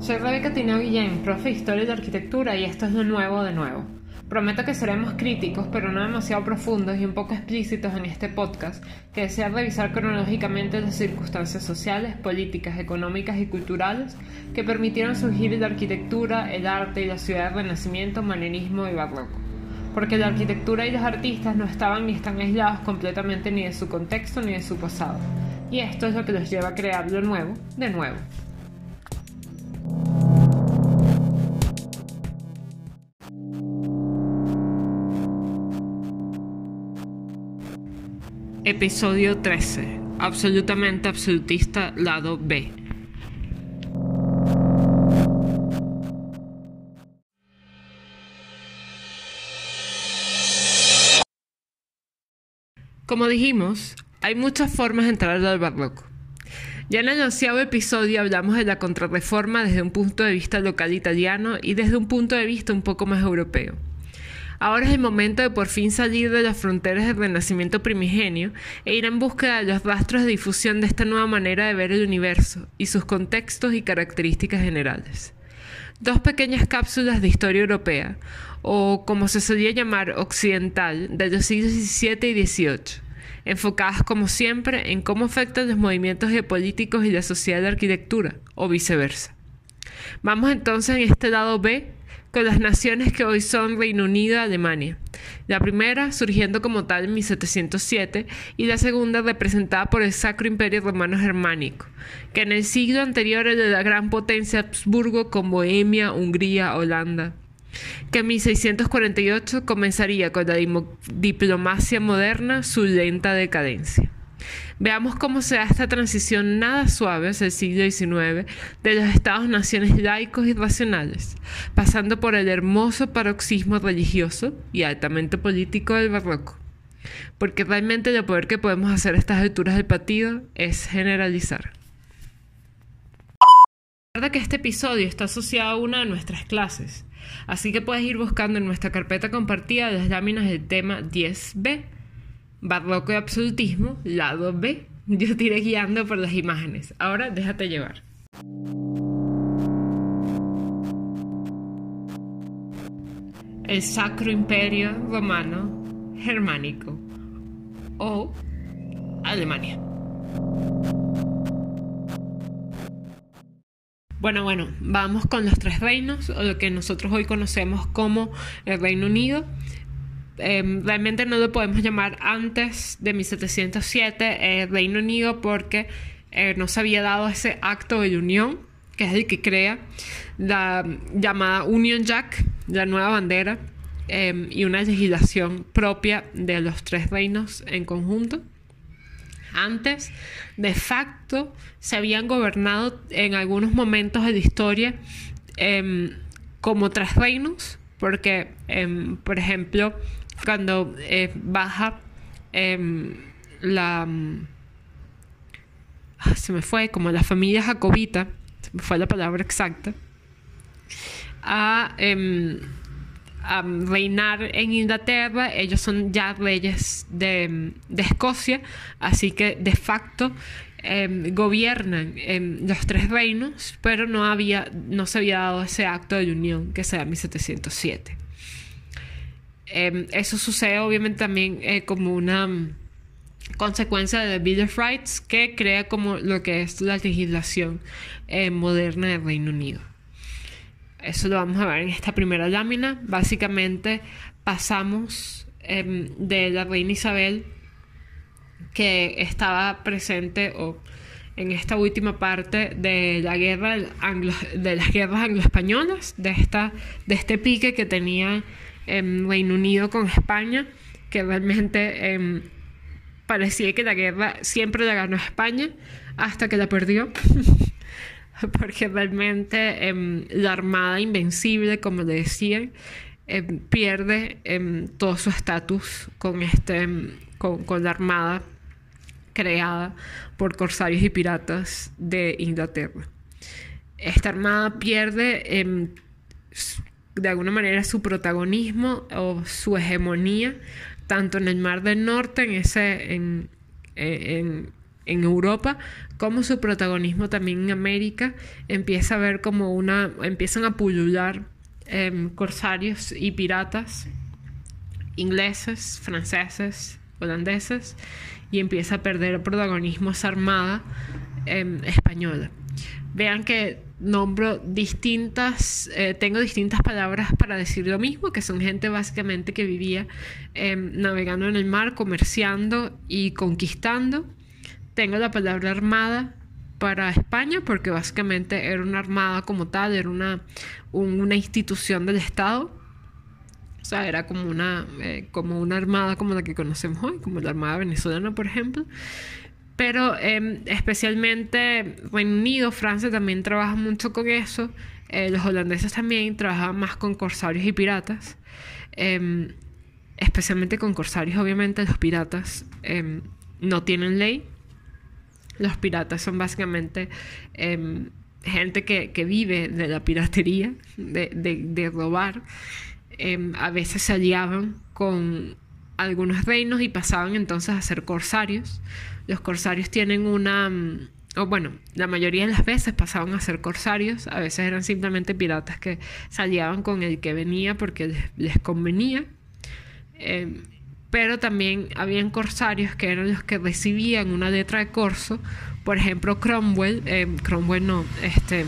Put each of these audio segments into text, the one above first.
Soy Rebeca Tina Guillén, profe de Historia y de Arquitectura y esto es lo nuevo de nuevo. Prometo que seremos críticos, pero no demasiado profundos y un poco explícitos en este podcast, que desea revisar cronológicamente las circunstancias sociales, políticas, económicas y culturales que permitieron surgir la arquitectura, el arte y la ciudad del Renacimiento, manierismo y barroco. Porque la arquitectura y los artistas no estaban ni están aislados completamente ni de su contexto ni de su pasado. Y esto es lo que los lleva a crear lo nuevo de nuevo. Episodio 13. Absolutamente absolutista, lado B. Como dijimos, hay muchas formas de entrar al barroco. Ya en el onceavo episodio hablamos de la contrarreforma desde un punto de vista local italiano y desde un punto de vista un poco más europeo. Ahora es el momento de por fin salir de las fronteras del renacimiento primigenio e ir en búsqueda de los rastros de difusión de esta nueva manera de ver el universo y sus contextos y características generales. Dos pequeñas cápsulas de historia europea, o como se solía llamar occidental, de los siglos XVII y XVIII, enfocadas como siempre en cómo afectan los movimientos geopolíticos y la sociedad de arquitectura, o viceversa. Vamos entonces en este lado B con las naciones que hoy son Reino Unido y Alemania. La primera surgiendo como tal en 1707 y la segunda representada por el Sacro Imperio Romano Germánico, que en el siglo anterior era la gran potencia Habsburgo con Bohemia, Hungría, Holanda que en 1648 comenzaría con la diplomacia moderna su lenta decadencia. Veamos cómo se da esta transición nada suave hacia el siglo XIX de los estados-naciones laicos y racionales, pasando por el hermoso paroxismo religioso y altamente político del barroco. Porque realmente lo peor que podemos hacer a estas alturas del partido es generalizar. Recuerda que este episodio está asociado a una de nuestras clases, así que puedes ir buscando en nuestra carpeta compartida las láminas del tema 10b Barroco y absolutismo, lado B. Yo te iré guiando por las imágenes. Ahora déjate llevar. El Sacro Imperio Romano Germánico o Alemania. Bueno, bueno, vamos con los tres reinos, o lo que nosotros hoy conocemos como el Reino Unido, Em, realmente no lo podemos llamar antes de 1707 eh, Reino Unido porque eh, no se había dado ese acto de unión, que es el que crea la llamada Union Jack, la nueva bandera, em, y una legislación propia de los tres reinos en conjunto. Antes, de facto, se habían gobernado en algunos momentos de la historia em, como tres reinos, porque, por ejemplo, cuando eh, baja em, la... Ah, se me fue, como la familia jacobita, se me fue la palabra exacta, a, em, a reinar en Inglaterra. Ellos son ya reyes de, Escocia, así que de facto em, gobiernan los tres reinos, pero no, había, no se había dado ese acto de unión que sea 1707. Em, eso sucede obviamente también eh, como una consecuencia de Bill of Rights que crea como lo que es la legislación eh, moderna del Reino Unido. Eso lo vamos a ver en esta primera lámina. Básicamente pasamos em, de la reina Isabel que estaba presente o en esta última parte de la guerra de las guerras anglo-españolas, de, esta, de este pique que tenía en Reino Unido con España, que realmente em, parecía que la guerra siempre la ganó España hasta que la perdió. Porque realmente em, la Armada Invencible, como le decían, em, pierde todo su estatus con, este, con, con la Armada creada por corsarios y piratas de Inglaterra. Esta armada pierde de alguna manera su protagonismo o su hegemonía, tanto en el Mar del Norte, en, ese, en, en, en Europa, como su protagonismo también en América empieza a ver como una, empiezan a pulular em, corsarios y piratas ingleses, franceses, holandeses, y empieza a perder protagonismo esa armada em, española. Vean que nombro distintas, eh, tengo distintas palabras para decir lo mismo, que son gente básicamente que vivía em, navegando en el mar, comerciando y conquistando. Tengo la palabra armada para España porque básicamente era una armada como tal, era una, una institución del Estado. O sea, era como una, eh, como una armada como la que conocemos hoy, como la armada venezolana, por ejemplo. Pero em, especialmente Reino Unido, Francia también trabaja mucho con eso. Eh, los holandeses también trabajan más con corsarios y piratas. Em, especialmente con corsarios, obviamente los piratas em, no tienen ley. Los piratas son básicamente gente que, que, vive de la piratería, de, de, robar. a veces se aliaban con algunos reinos y pasaban entonces a ser corsarios. Los corsarios tienen una... Mm, o bueno, la mayoría de las veces pasaban a ser corsarios, a veces eran simplemente piratas que salían con el que venía porque les, convenía. Em, pero también habían corsarios que eran los que recibían una letra de corso. Por ejemplo, Cromwell, em, Cromwell no, este,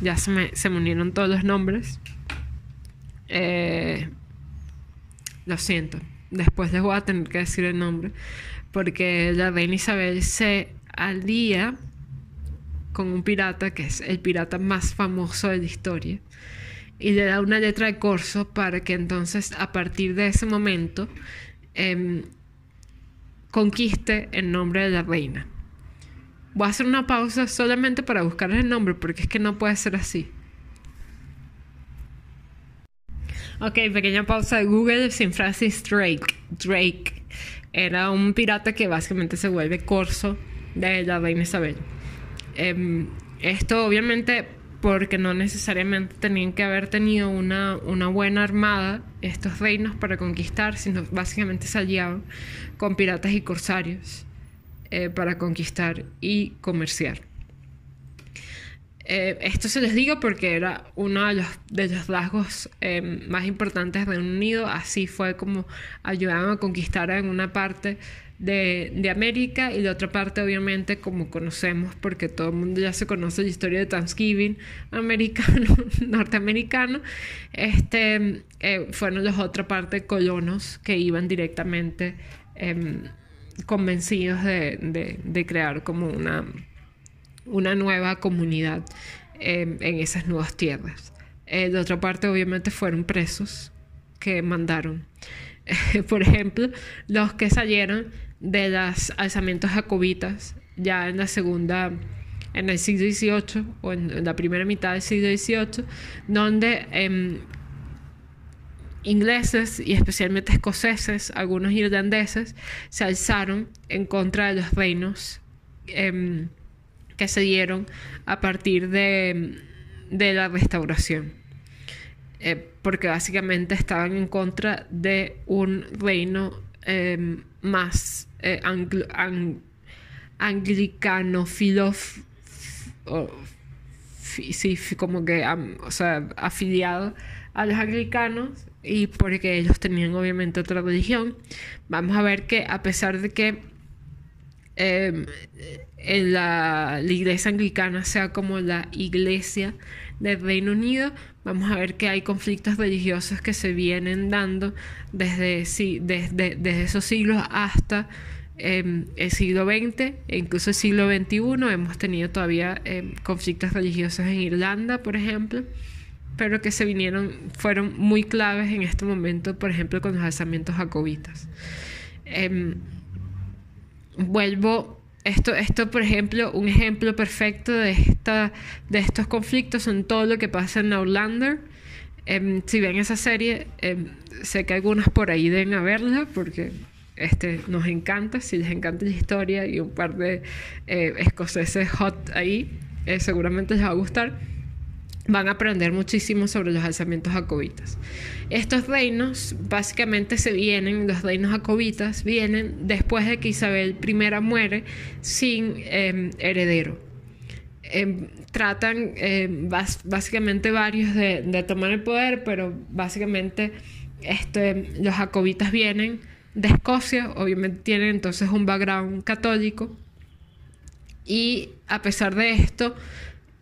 ya se me, se me unieron todos los nombres. Eh, lo siento, después les voy a tener que decir el nombre porque la reina Isabel se alía con un pirata que es el pirata más famoso de la historia y le da una letra de corso para que entonces a partir de ese momento em, conquiste el nombre de la reina. Voy a hacer una pausa solamente para buscar el nombre porque es que no puede ser así. Ok, pequeña pausa de Google sin Francis Drake. Drake era un pirata que básicamente se vuelve corso de la reina Isabel. Em, esto obviamente porque no necesariamente tenían que haber tenido una, una, buena armada estos reinos para conquistar, sino básicamente se aliaban con piratas y corsarios eh, para conquistar y comerciar. Eh, esto se les digo porque era uno de los, de rasgos eh, más importantes Reino Unido. Así fue como ayudaban a conquistar en una parte de, de, América y de otra parte, obviamente, como conocemos, porque todo el mundo ya se conoce la historia de Thanksgiving americano, norteamericano, este, eh, fueron los otra parte colonos que iban directamente em, convencidos de, de, de crear como una una nueva comunidad em, en esas nuevas tierras. Eh, de otra parte, obviamente, fueron presos que mandaron. Por ejemplo, los que salieron de los alzamientos jacobitas ya en la segunda, en el siglo XVIII o en la primera mitad del siglo XVIII, donde em, ingleses y especialmente escoceses, algunos irlandeses, se alzaron en contra de los reinos. Em, se dieron a partir de, la restauración. Eh, porque básicamente estaban en contra de un reino em, más eh, anglicano, como que, o sea, afiliado a los anglicanos y porque ellos tenían obviamente otra religión. Vamos a ver que a pesar de que em, en la, iglesia anglicana sea como la iglesia del Reino Unido, vamos a ver que hay conflictos religiosos que se vienen dando desde, sí, desde, desde esos siglos hasta em, el siglo XX e incluso el siglo XXI. Hemos tenido todavía em, conflictos religiosos en Irlanda, por ejemplo, pero que se vinieron, fueron muy claves en este momento, por ejemplo, con los alzamientos jacobitas. Em, vuelvo esto, esto, por ejemplo, un ejemplo perfecto de, esta, de estos conflictos son todo lo que pasa en Outlander. Em, si ven esa serie, em, sé que algunas por ahí deben a verla porque este, nos encanta. Si les encanta la historia y un par de eh, escoceses hot ahí, eh, seguramente les va a gustar. Van a aprender muchísimo sobre los alzamientos jacobitas. Estos reinos básicamente se vienen, los reinos jacobitas vienen después de que Isabel I muere sin em, heredero. Em, tratan em, básicamente varios de, tomar el poder, pero básicamente este, los jacobitas vienen de Escocia, obviamente tienen entonces un background católico y a pesar de esto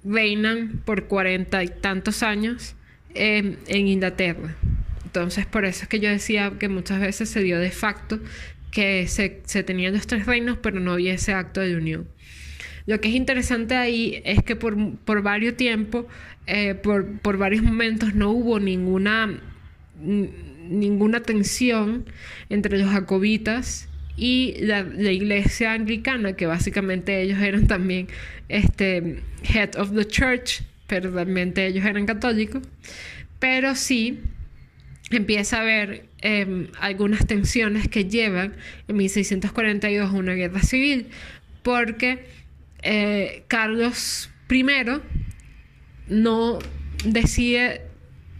reinan por cuarenta y tantos años en Inglaterra. Entonces, por eso es que yo decía que muchas veces se dio de facto que se, se tenían los tres reinos, pero no había ese acto de unión. Lo que es interesante ahí es que por, por varios tiempos, eh, por, por, varios momentos, no hubo ninguna, ninguna tensión entre los jacobitas y la, iglesia anglicana, que básicamente ellos eran también este, head of the church, pero realmente ellos eran católicos, pero sí empieza a haber em, algunas tensiones que llevan en 1642 a una guerra civil, porque eh, Carlos I no decide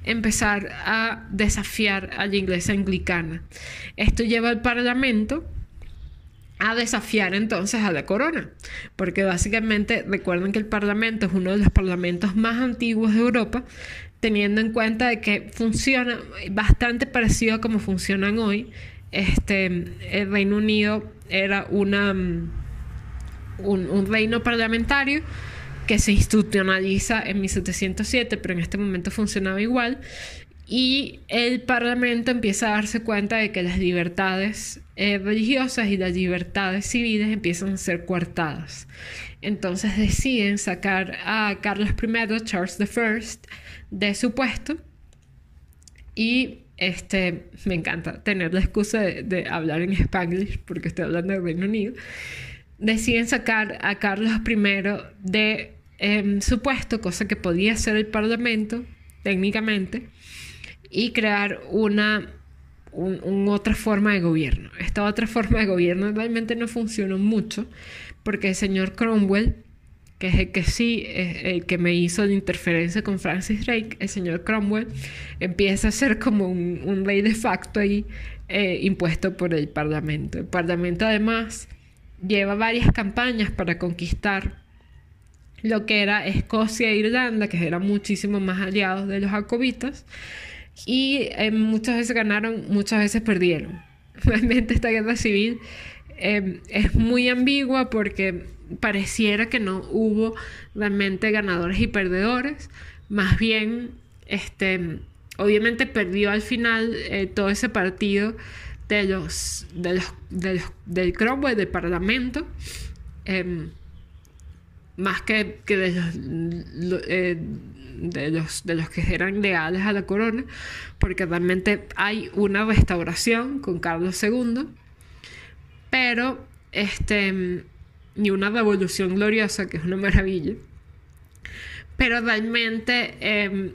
empezar a desafiar a la iglesia anglicana. Esto lleva al Parlamento a desafiar entonces a la corona, porque básicamente recuerden que el Parlamento es uno de los parlamentos más antiguos de Europa, teniendo en cuenta de que funciona bastante parecido a como funcionan hoy. Este, el Reino Unido era una, mm, un, un reino parlamentario que se institucionaliza en 1707, pero en este momento funcionaba igual. Y el Parlamento empieza a darse cuenta de que las libertades eh, religiosas y las libertades civiles empiezan a ser coartadas. Entonces deciden sacar a Carlos I, Charles I, de su puesto. Y este, me encanta tener la excusa de, hablar en Spanglish porque estoy hablando del Reino Unido. Deciden sacar a Carlos I de em, su puesto, cosa que podía ser el Parlamento técnicamente, y crear una otra forma de gobierno. Esta otra forma de gobierno realmente no funcionó mucho porque el señor Cromwell que es el que sí, es el que me hizo la interferencia con Francis Drake, el señor Cromwell, empieza a ser como un, un rey de facto ahí eh, impuesto por el Parlamento. El Parlamento además lleva varias campañas para conquistar lo que era Escocia e Irlanda, que eran muchísimo más aliados de los jacobitas, y eh, muchas veces ganaron, muchas veces perdieron. Realmente esta guerra civil eh, es muy ambigua porque pareciera que no hubo realmente ganadores y perdedores, más bien, este, obviamente perdió al final eh, todo ese partido de los, de los, del Cromwell, del Parlamento, em, más que, que de, los, eh, de, los, de los que eran leales a la corona, porque realmente hay una restauración con Carlos II, pero este ni una revolución gloriosa, que es una maravilla. Pero realmente em,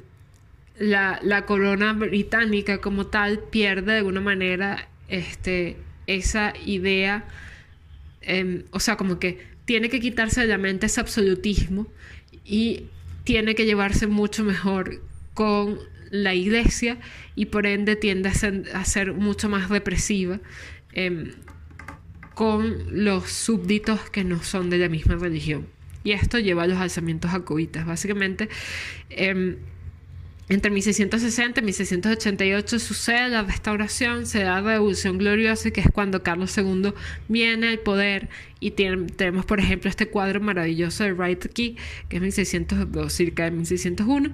la, corona británica como tal pierde de alguna manera este, esa idea, em, o sea, como que tiene que quitarse de la mente ese absolutismo y tiene que llevarse mucho mejor con la iglesia y por ende tiende a ser, mucho más represiva. Em, con los súbditos que no son de la misma religión. Y esto lleva a los alzamientos jacobitas. Básicamente, em, entre 1660 y 1688 sucede la restauración, se da la revolución gloriosa, que es cuando Carlos II viene al poder y tenemos, por ejemplo, este cuadro maravilloso de Wright aquí, que es 1602, cerca de 1601.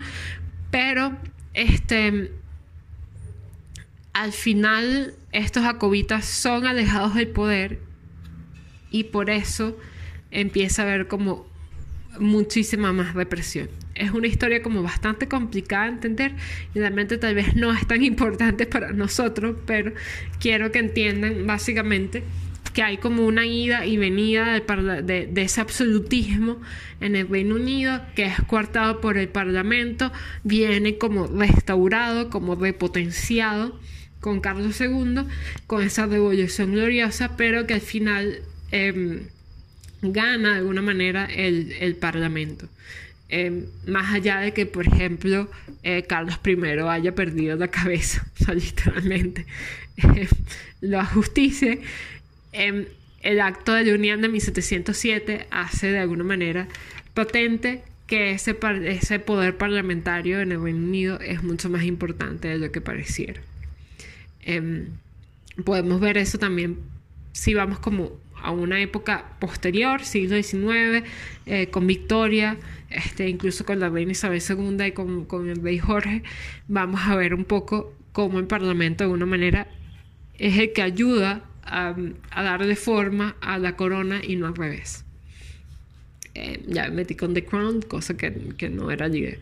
Pero, este, al final, estos jacobitas son alejados del poder y por eso empieza a haber como muchísima más represión. Es una historia como bastante complicada de entender y realmente tal vez no es tan importante para nosotros, pero quiero que entiendan básicamente que hay como una ida y venida de, de, ese absolutismo en el Reino Unido que es coartado por el Parlamento, viene como restaurado, como repotenciado con Carlos II, con esa revolución gloriosa, pero que al final Em, gana de alguna manera el, Parlamento. Em, más allá de que, por ejemplo, eh, Carlos I haya perdido la cabeza, o sea, literalmente, eh, la justicia, em, el acto de la Unión de 1707 hace de alguna manera patente que ese, ese poder parlamentario en el Reino Unido es mucho más importante de lo que pareciera. Em, podemos ver eso también si vamos como a una época posterior, siglo XIX, eh, con Victoria, este, incluso con la reina Isabel II y con, con, el rey Jorge, vamos a ver un poco cómo el Parlamento de alguna manera es el que ayuda a, a darle forma a la corona y no al revés. Eh, ya me metí con The Crown, cosa que, que no era líder.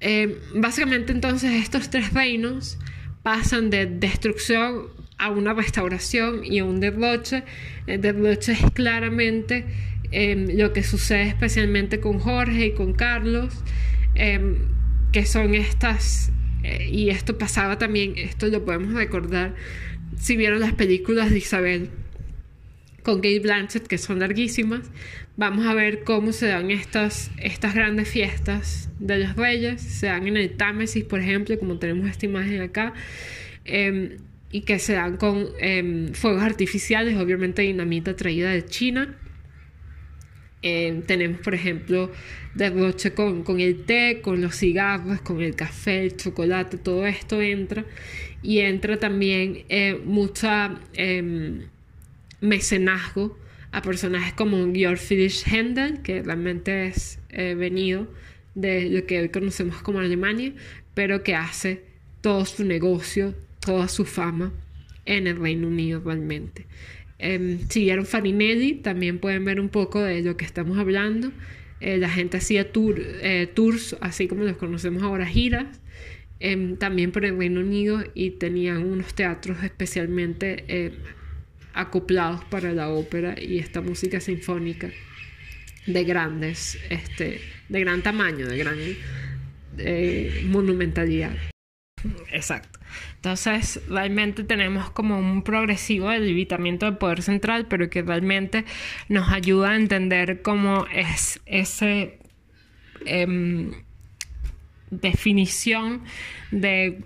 Eh, básicamente entonces estos tres reinos pasan de destrucción a una restauración y a un derroche. El derroche es claramente em, lo que sucede especialmente con Jorge y con Carlos, em, que son estas, eh, y esto pasaba también, esto lo podemos recordar si vieron las películas de Isabel con Kate Blanchett, que son larguísimas, vamos a ver cómo se dan estas, estas grandes fiestas de los reyes, se dan en el Támesis, por ejemplo, como tenemos esta imagen acá. Em, y que se dan con em, fuegos artificiales, obviamente dinamita traída de China. Em, tenemos, por ejemplo, derroche con, con el té, con los cigarros, con el café, el chocolate, todo esto entra. Y entra también eh, mucha em, mecenazgo a personajes como Georg Friedrich Händel, que realmente es eh, venido de lo que hoy conocemos como Alemania, pero que hace todo su negocio toda su fama en el Reino Unido realmente. Eh, si vieron Farinelli, también pueden ver un poco de lo que estamos hablando. Eh, la gente hacía tour, eh, tours, así como los conocemos ahora, giras, em, también por el Reino Unido y tenían unos teatros especialmente eh, acoplados para la ópera y esta música sinfónica de grandes, este, de gran tamaño, de gran monumentalidad. Exacto. Entonces, realmente tenemos como un progresivo debilitamiento del poder central, pero que realmente nos ayuda a entender cómo es esa em, definición de,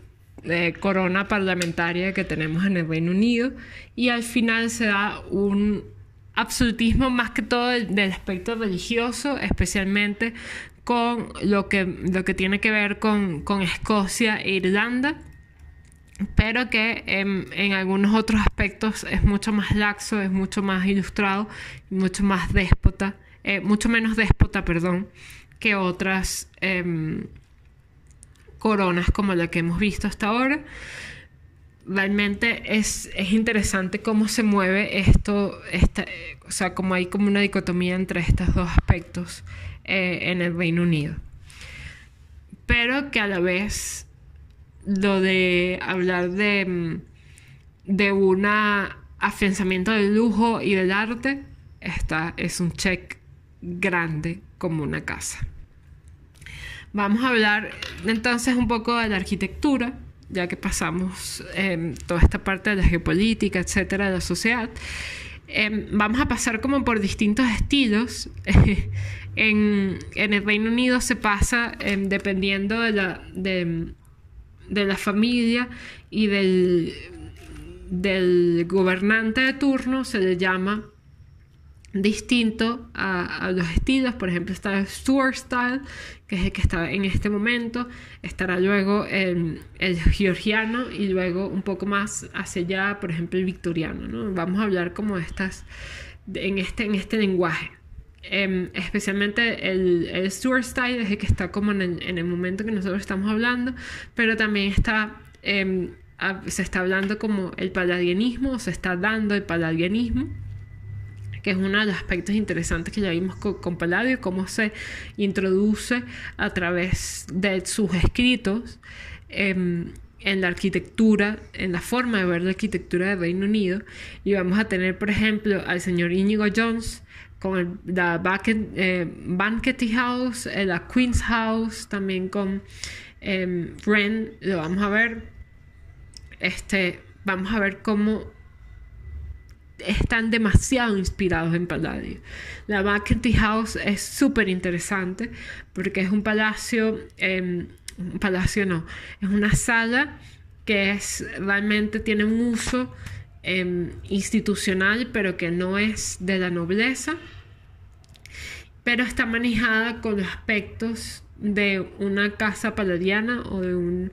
corona parlamentaria que tenemos en el Reino Unido. Y al final se da un absolutismo más que todo del aspecto religioso, especialmente con lo que, lo que tiene que ver con, Escocia e Irlanda, pero que en, algunos otros aspectos es mucho más laxo, es mucho más ilustrado, mucho más déspota, eh, mucho menos déspota, perdón, que otras em, coronas como la que hemos visto hasta ahora. Realmente es, es interesante cómo se mueve esto, esta, o sea, como hay como una dicotomía entre estos dos aspectos eh, en el Reino Unido. Pero que a la vez lo de hablar de, mm, de un afianzamiento del lujo y del arte esta es un check grande como una casa. Vamos a hablar entonces un poco de la arquitectura, ya que pasamos em, toda esta parte de la geopolítica, etcétera, de la sociedad. Em, vamos a pasar como por distintos estilos. en, el Reino Unido se pasa em, dependiendo de la, de, la familia y del, del gobernante de turno, se le llama distinto a, los estilos. Por ejemplo, está el Stuart Style, que es el que está en este momento. Estará luego el, el, georgiano y luego un poco más hacia allá, por ejemplo, el victoriano. ¿no? Vamos a hablar como estas en este, en este lenguaje. Em, especialmente el, el Stuart Style es el que está como en el, en el, momento que nosotros estamos hablando, pero también está... Em, se está hablando como el palladianismo, se está dando el palladianismo, que es uno de los aspectos interesantes que ya vimos con, Palladio, cómo se introduce a través de sus escritos em, en la arquitectura, en la forma de ver la arquitectura del Reino Unido. Y vamos a tener, por ejemplo, al señor Inigo Jones con la eh, Banqueting House, eh, la Queen's House, también con eh, lo vamos a ver. Este, vamos a ver cómo están demasiado inspirados en Palladio. La McEntee House es súper interesante porque es un palacio, em, un palacio no, es una sala que es realmente tiene un uso em, institucional, pero que no es de la nobleza, pero está manejada con aspectos de una casa paladiana o de un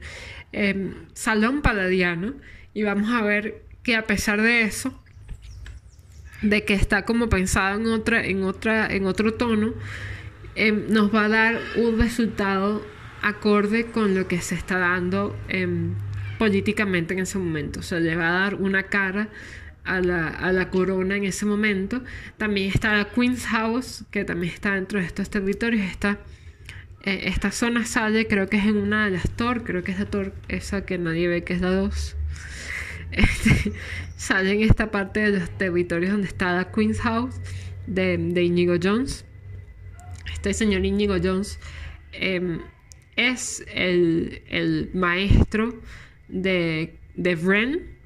em, salón paladiano. Y vamos a ver que a pesar de eso, de que está como pensado en otra, en otra, en otro tono, em, nos va a dar un resultado acorde con lo que se está dando em, políticamente en ese momento. O sea, le va a dar una cara a la, corona en ese momento. También está la Queen's House, que también está dentro de estos territorios. Está, eh, esta zona sale, creo que es en una de las Tor, creo que es la Tor, esa que nadie ve que es la 2. Este, sale en esta parte de los territorios donde está la Queen's House de, de Inigo Jones. Este señor Inigo Jones em, es el, maestro de, de Wren.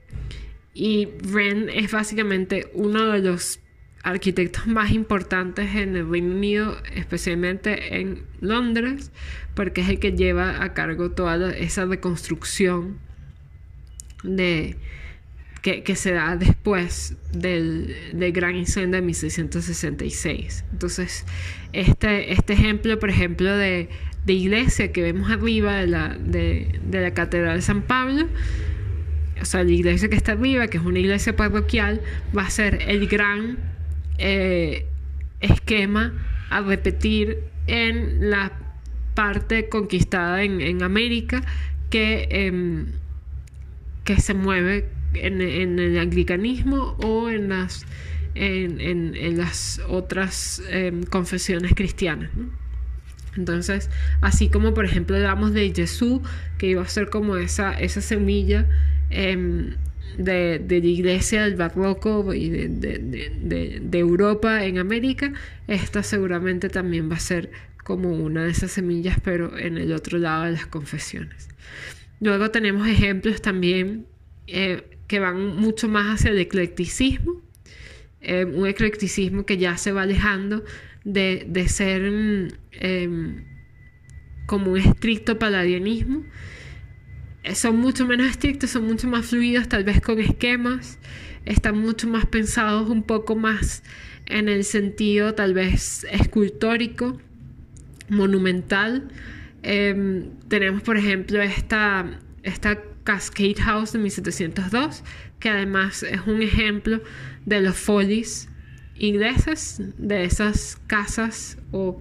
Y Wren es básicamente uno de los arquitectos más importantes en el Reino Unido, especialmente en Londres, porque es el que lleva a cargo toda esa reconstrucción de, que, se da después del, gran incendio de 1666. Entonces, este, este ejemplo, por ejemplo, de, iglesia que vemos arriba de la, de, la Catedral de San Pablo, o sea, la iglesia que está arriba, que es una iglesia parroquial, va a ser el gran eh, esquema a repetir en la parte conquistada en, América que... Em, que se mueve en, el anglicanismo o en las, en, las otras em, confesiones cristianas. Entonces, así como por ejemplo hablamos de Jesús, que iba a ser como esa, esa semilla em, de, de, la iglesia del barroco y de, de, de, Europa en América, esta seguramente también va a ser como una de esas semillas, pero en el otro lado de las confesiones. Luego tenemos ejemplos también eh, que van mucho más hacia el eclecticismo, eh, un eclecticismo que ya se va alejando de, ser em, como un estricto paladianismo. Son mucho menos estrictos, son mucho más fluidos, tal vez con esquemas, están mucho más pensados un poco más en el sentido tal vez escultórico, monumental, Em, tenemos, por ejemplo, esta, esta Cascade House de 1702, que además es un ejemplo de los folies ingleses, de esas casas o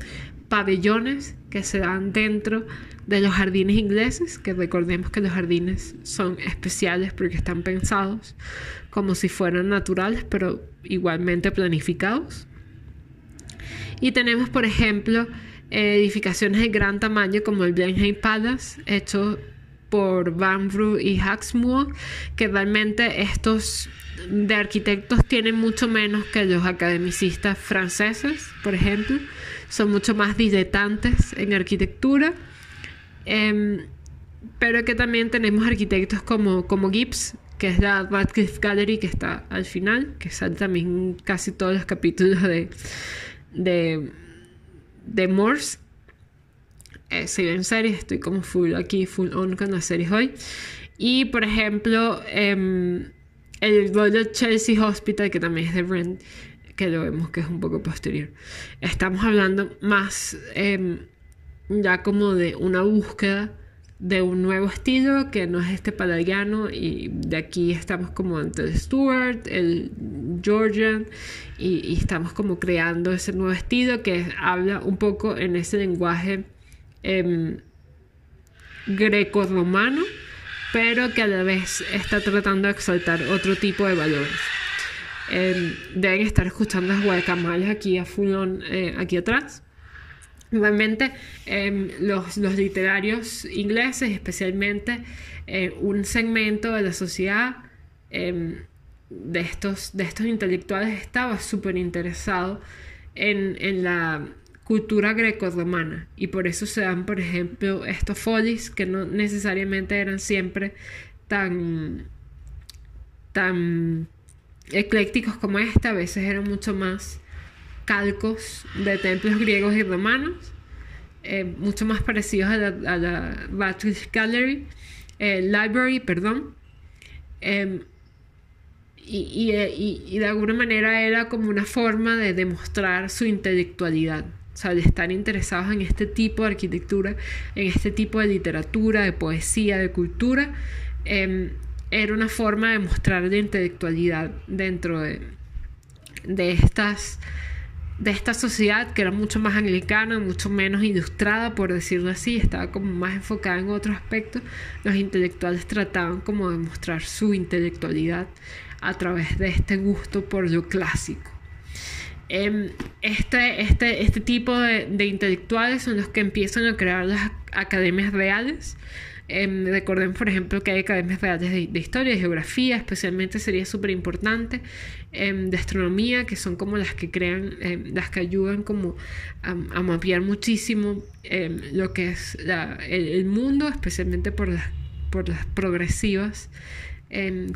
pabellones que se dan dentro de los jardines ingleses, que recordemos que los jardines son especiales porque están pensados como si fueran naturales, pero igualmente planificados. Y tenemos, por ejemplo, edificaciones de gran tamaño como el Blenheim Palace, hecho por Vanbrugh y Hawksmoor, que realmente estos de arquitectos tienen mucho menos que los academicistas franceses, por ejemplo, son mucho más diletantes en arquitectura, em, pero que también tenemos arquitectos como, como Gibbs, que es la Radcliffe Gallery que está al final, que sale también casi todos los capítulos de, de de Morse. Eh, si ven series, estoy como full aquí, full on con las series hoy. Y por ejemplo, em, el Royal Chelsea Hospital, que también es de Brent, que lo vemos que es un poco posterior. Estamos hablando más em, ya como de una búsqueda de un nuevo estilo que no es este paladiano y de aquí estamos como ante el Stuart, el Georgian y, estamos como creando ese nuevo estilo que habla un poco en ese lenguaje eh, greco-romano pero que a la vez está tratando de exaltar otro tipo de valores. Em, deben estar escuchando las guacamales aquí a fulón, eh, aquí atrás. Realmente em, los, literarios ingleses, especialmente eh, un segmento de la sociedad em, de, estos, de estos intelectuales, estaba súper interesado en, la cultura greco-romana y por eso se dan, por ejemplo, estos folies que no necesariamente eran siempre tan, tan eclécticos como este, a veces eran mucho más calcos de templos griegos y romanos, eh, mucho más parecidos a la, a Gallery, eh, Library, perdón. Em, y, y, de alguna manera era como una forma de demostrar su intelectualidad, o sea, de estar interesados en este tipo de arquitectura, en este tipo de literatura, de poesía, de cultura. Em, era una forma de mostrar la intelectualidad dentro de, de estas de esta sociedad que era mucho más anglicana, mucho menos ilustrada, por decirlo así, estaba como más enfocada en otro aspecto, los intelectuales trataban como de mostrar su intelectualidad a través de este gusto por lo clásico. Em, este, este, este tipo de, de intelectuales son los que empiezan a crear las academias reales, eh, recordemos, por ejemplo, que hay academias reales de, historia, de geografía, especialmente sería súper importante, em, de astronomía, que son como las que crean, em, las que ayudan como a, mapear muchísimo lo que es el, mundo, especialmente por las, por las progresivas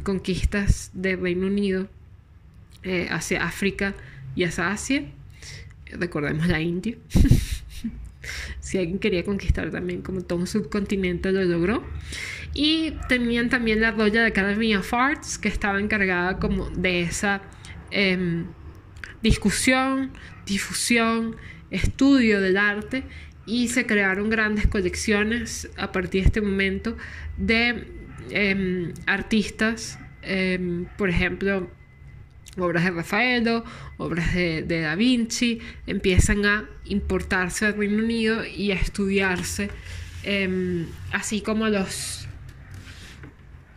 conquistas del Reino Unido eh, hacia África y hacia Asia. Recordemos la India. si alguien quería conquistar también como todo un subcontinente lo logró. Y tenían también la Royal Academy of Arts que estaba encargada como de esa em, discusión, difusión, estudio del arte y se crearon grandes colecciones a partir de este momento de em, artistas, em, por ejemplo, obras de Rafaelo, obras de, Da Vinci, empiezan a importarse al Reino Unido y a estudiarse, em, así como los,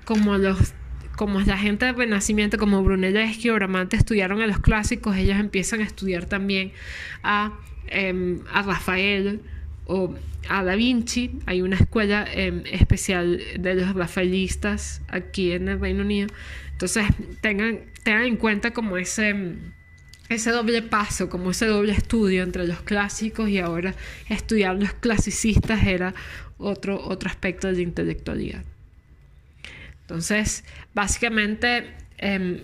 como los, como la gente del Renacimiento, como Brunelleschi o Bramante estudiaron a los clásicos, ellos empiezan a estudiar también a, em, a Rafael o a Da Vinci. Hay una escuela em, especial de los rafaelistas aquí en el Reino Unido. Entonces, tengan tengan en cuenta como ese, ese doble paso, como ese doble estudio entre los clásicos y ahora estudiar los clasicistas era otro, otro aspecto de la intelectualidad. Entonces, básicamente, em,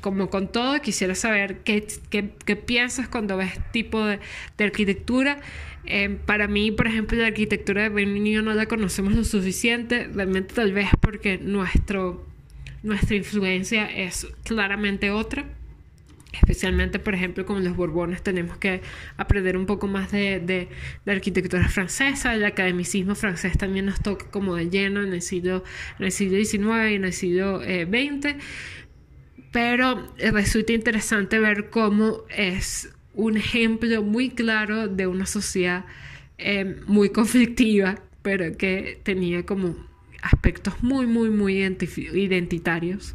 como con todo, quisiera saber qué, qué, piensas cuando ves tipo de, de arquitectura. Em, para mí, por ejemplo, la arquitectura de Unido no la conocemos lo suficiente, realmente tal vez porque nuestro nuestra influencia es claramente otra. Especialmente, por ejemplo, con los Borbones tenemos que aprender un poco más de, de, arquitectura francesa. El academicismo francés también nos toca como de lleno en el siglo, en el siglo XIX y en el siglo XX. Eh, Pero resulta interesante ver cómo es un ejemplo muy claro de una sociedad eh, muy conflictiva, pero que tenía como aspectos muy, muy, muy identitarios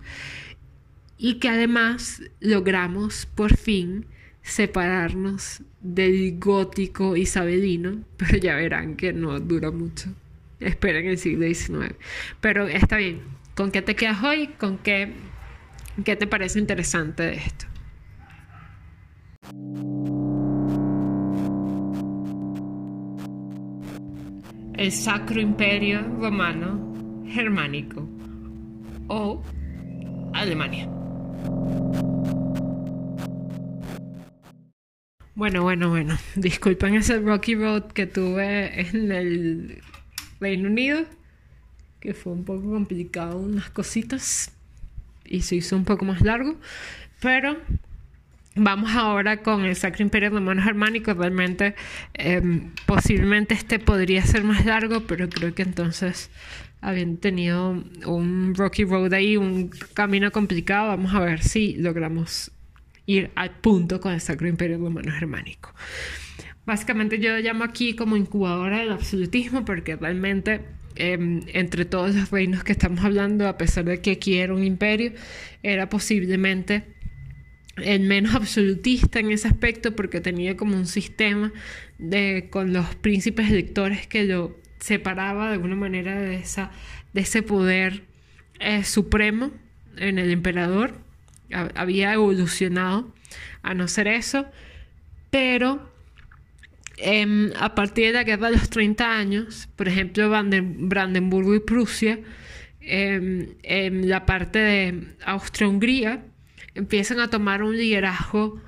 y que además logramos por fin separarnos del gótico isabelino, pero ya verán que no dura mucho. Esperen el siglo XIX. Pero está bien. ¿Con qué te quedas hoy? ¿Con qué, qué te parece interesante de esto? El Sacro Imperio Romano germánico o Alemania. Bueno, bueno, bueno. Disculpen ese rocky road que tuve en el Reino Unido, que fue un poco complicado, unas cositas, y se hizo un poco más largo, pero Vamos ahora con el Sacro Imperio Romano Germánico. Realmente, em, posiblemente este podría ser más largo, pero creo que entonces, habiendo tenido un rocky road ahí, un camino complicado, vamos a ver si logramos ir al punto con el Sacro Imperio Romano Germánico. Básicamente yo lo llamo aquí como incubadora del absolutismo porque realmente em, entre todos los reinos que estamos hablando, a pesar de que aquí era un imperio, era posiblemente el menos absolutista en ese aspecto porque tenía como un sistema de, con los príncipes electores que lo separaba de alguna manera de, esa, de ese poder eh, supremo en el emperador. Había evolucionado a no ser eso, pero em, a partir de la guerra de los 30 años, por ejemplo, Brandenburgo y Prusia, em, en la parte de Austria-Hungría, empiezan a tomar un liderazgo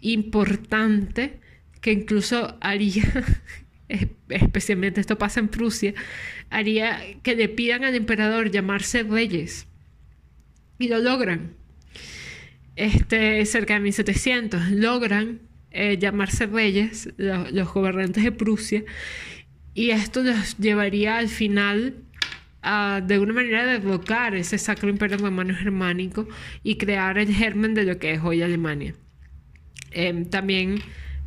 importante que incluso haría, especialmente esto pasa en Prusia, haría que le pidan al emperador llamarse reyes. Y lo logran. Este, cerca de 1700 logran eh, llamarse reyes los, gobernantes de Prusia y esto los llevaría al final a, de alguna manera, derrocar ese Sacro Imperio Romano Germánico y crear el germen de lo que es hoy Alemania. Em, también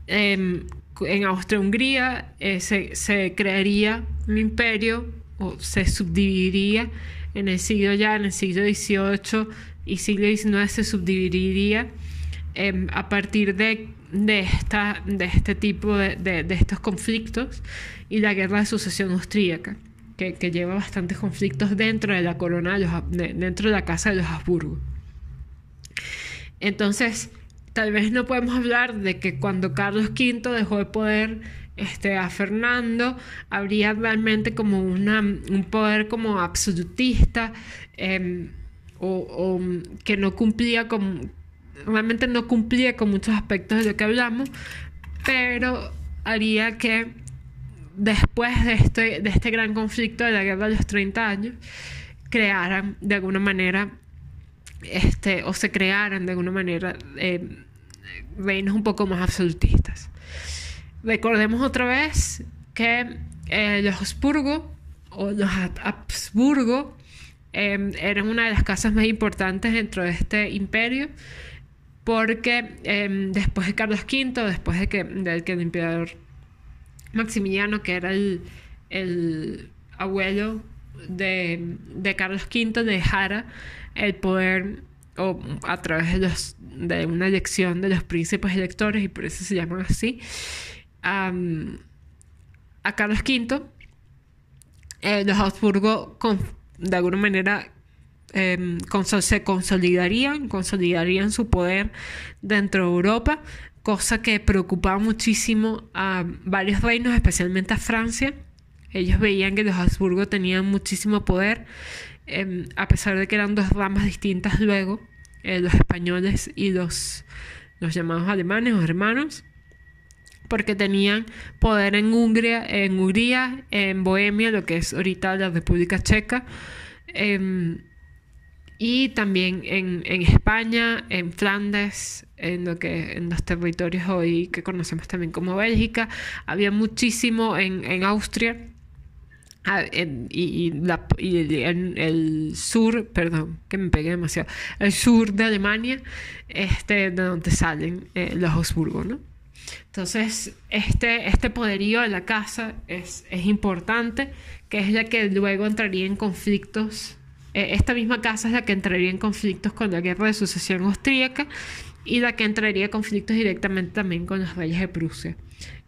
em, en Austria-Hungría eh, se, crearía un imperio o se subdividiría en el siglo ya, en el siglo XVIII y siglo XIX se subdividiría em, a partir de, de, esta, de este tipo de, de, estos conflictos y la guerra de sucesión austríaca, que, que, lleva bastantes conflictos dentro de la corona, dentro de la casa de los Habsburgo. Entonces, tal vez no podemos hablar de que cuando Carlos V dejó de poder este, a Fernando, habría realmente como una, un poder como absolutista em, o, que no cumplía con, realmente no cumplía con muchos aspectos de lo que hablamos, pero haría que después de este, de este gran conflicto de la guerra de los 30 años, crearan de alguna manera este, o se crearan de alguna manera eh, reinos un poco más absolutistas. Recordemos otra vez que eh, los Habsburgo o los Habsburgo em, eran una de las casas más importantes dentro de este imperio porque em, después de Carlos V, después de que, de que el emperador Maximiliano, que era el, el abuelo de, de Carlos V, dejara el poder o a través de, los, de una elección de los príncipes electores, y por eso se llaman así, a Carlos V, eh, los Habsburgo de alguna manera em, se consolidarían, consolidarían su poder dentro de Europa, cosa que preocupaba muchísimo a varios reinos, especialmente a Francia. Ellos veían que los Habsburgo tenían muchísimo poder Em, a pesar de que eran dos ramas distintas luego, eh, los españoles y los, los llamados alemanes o hermanos, porque tenían poder en Hungría, en Hungría, en Bohemia, lo que es ahorita la República Checa, em, y también en, en, España, en Flandes, en lo que en los territorios hoy que conocemos también como Bélgica, había muchísimo en, en Austria Ah, y, en el sur, perdón, que me pegué demasiado, el sur de Alemania, este, de donde salen eh, los Habsburgo, ¿no? Entonces, este, este poderío de la casa es, es importante, que es la que luego entraría en conflictos. Eh, esta misma casa es la que entraría en conflictos con la guerra de sucesión austríaca y la que entraría en conflictos directamente también con los reyes de Prusia.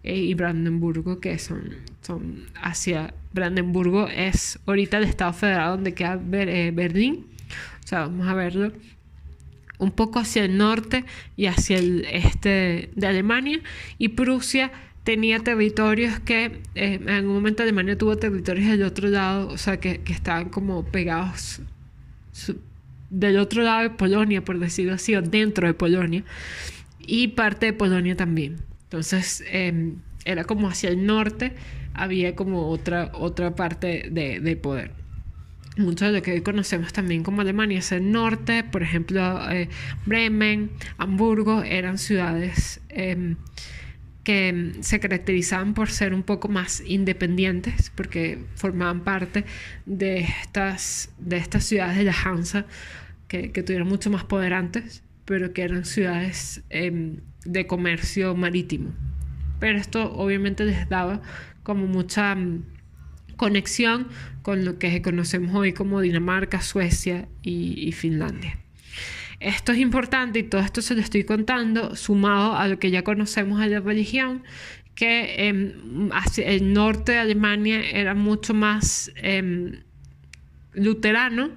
Eh, y Brandenburgo, que son, son hacia Brandenburgo, es ahorita el estado federal donde queda eh, Berlín. O sea, vamos a verlo un poco hacia el norte y hacia el este de Alemania. Y Prusia tenía territorios que eh, en algún momento Alemania tuvo territorios del otro lado, o sea, que, que estaban como pegados del otro lado de Polonia, por decirlo así, o dentro de Polonia, y parte de Polonia también. Entonces em, era como hacia el norte, había como otra, otra parte de, poder. Mucho de lo que hoy conocemos también como Alemania es el norte, por ejemplo, eh, Bremen, Hamburgo, eran ciudades em, que em, se caracterizaban por ser un poco más independientes, porque formaban parte de estas, de estas ciudades de la Hansa, que, que tuvieron mucho más poder antes, pero que eran ciudades de comercio marítimo. Pero esto obviamente les daba como mucha mm, conexión con lo que conocemos hoy como Dinamarca, Suecia y, Finlandia. Esto es importante y todo esto se lo estoy contando sumado a lo que ya conocemos de la religión, que em, hacia el norte de Alemania era mucho más em, luterano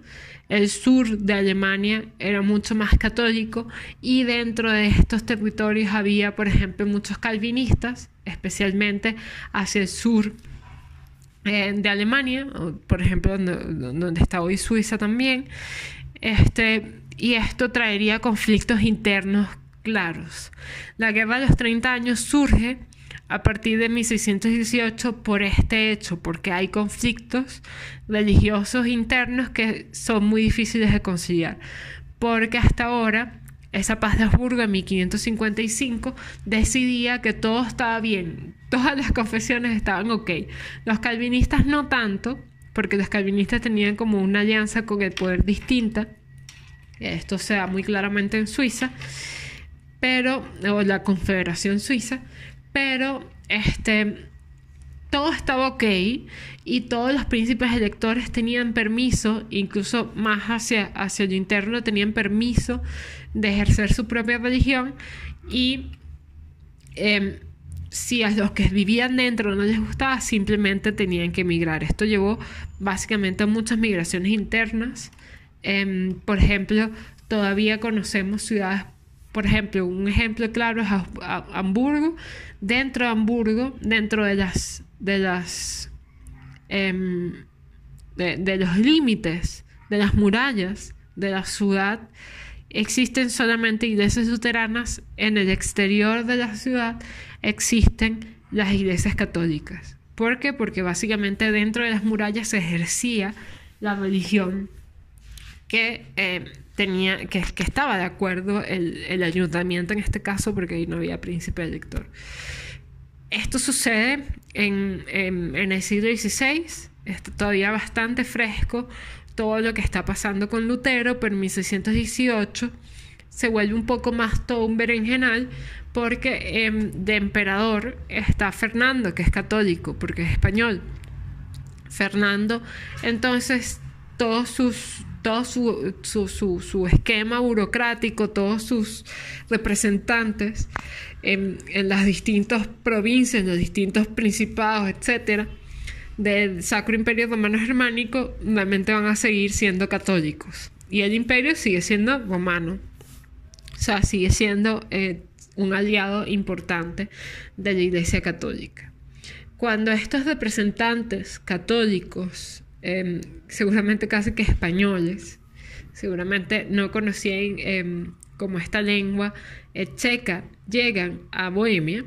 el sur de Alemania era mucho más católico y dentro de estos territorios había, por ejemplo, muchos calvinistas, especialmente hacia el sur eh, de Alemania, por ejemplo, donde, está hoy Suiza también. Este, y esto traería conflictos internos claros. La guerra de los 30 años surge a partir de 1618 por este hecho, porque hay conflictos religiosos internos que son muy difíciles de conciliar, porque hasta ahora esa paz de Habsburgo en 1555 decidía que todo estaba bien, todas las confesiones estaban ok. Los calvinistas no tanto, porque los calvinistas tenían como una alianza con el poder distinta. Esto se da muy claramente en Suiza, pero, o la Confederación Suiza, pero este, todo estaba ok y todos los príncipes electores tenían permiso, incluso más hacia, hacia lo interno, tenían permiso de ejercer su propia religión y em, si a los que vivían dentro no les gustaba, simplemente tenían que emigrar. Esto llevó básicamente a muchas migraciones internas. Em, por ejemplo, todavía conocemos ciudades por ejemplo, un ejemplo claro es Hamburgo. Dentro de Hamburgo, dentro de las de las em, los límites de las murallas de la ciudad existen solamente iglesias luteranas. En el exterior de la ciudad existen las iglesias católicas. ¿Por qué? Porque básicamente dentro de las murallas se ejercía la religión que em, tenía, que, estaba de acuerdo el, ayuntamiento en este caso, porque ahí no había príncipe elector. Esto sucede en, en, el siglo XVI, está todavía bastante fresco todo lo que está pasando con Lutero, pero en 1618 se vuelve un poco más todo un berenjenal porque em, de emperador está Fernando, que es católico, porque es español. Fernando, entonces todos sus todo su, esquema burocrático, todos sus representantes en, las distintas provincias, en los distintos principados, etcétera, del Sacro Imperio Romano Germánico, realmente van a seguir siendo católicos. Y el imperio sigue siendo romano. O sea, sigue siendo eh, un aliado importante de la Iglesia Católica. Cuando estos representantes católicos Em, seguramente casi que españoles, seguramente no conocían em, como esta lengua eh, checa, llegan a Bohemia,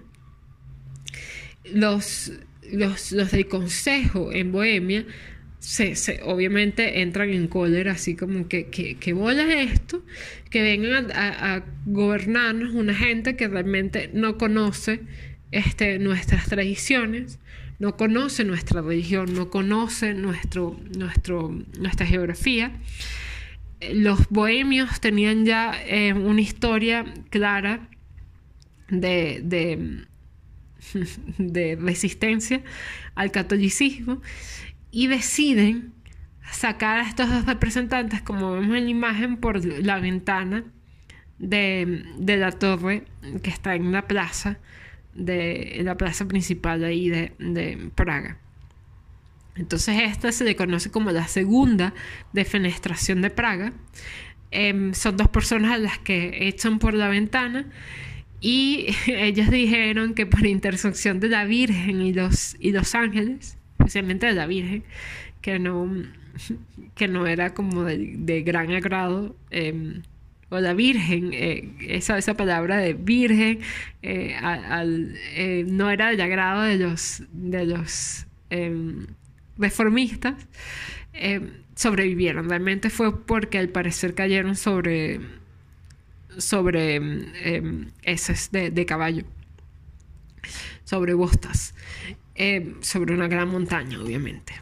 los, los, del consejo en Bohemia se, obviamente entran en cólera, así como que, que, bola esto, que vengan a, gobernarnos una gente que realmente no conoce este, nuestras tradiciones, no conoce nuestra religión, no conoce nuestro, nuestra geografía. Los bohemios tenían ya eh, una historia clara de, de, de resistencia al catolicismo y deciden sacar a estos dos representantes, como vemos en la imagen, por la ventana de, de la torre que está en la plaza de la plaza principal ahí de, Praga. Entonces esta se le conoce como la segunda defenestración de Praga. Em, son dos personas a las que echan por la ventana y ellos dijeron que por intersección de la Virgen y los, y los ángeles, especialmente de la Virgen, que no, que no era como de, gran agrado, em, o la virgen, eh, esa, esa palabra de virgen, eh, eh, no era del agrado de los, de los em, reformistas, em, sobrevivieron. Realmente fue porque al parecer cayeron sobre, sobre em, heces de, de, caballo, sobre bostas, sobre una gran montaña, obviamente.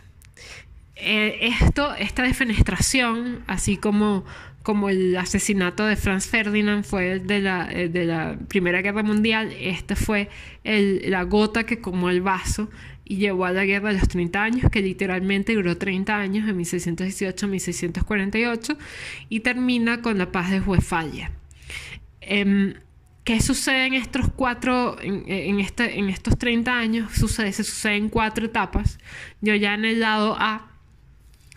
esto, esta defenestración, así como como el asesinato de Franz Ferdinand fue de la, eh, de la Primera Guerra Mundial, esta fue la gota que como el vaso y llevó a la guerra de los 30 años, que literalmente duró 30 años, de 1618 a 1648, y termina con la paz de Westfalia. Em, ¿Qué sucede en estos cuatro, en, este, en estos 30 años? Sucede, se sucede en cuatro etapas. Yo ya en el lado A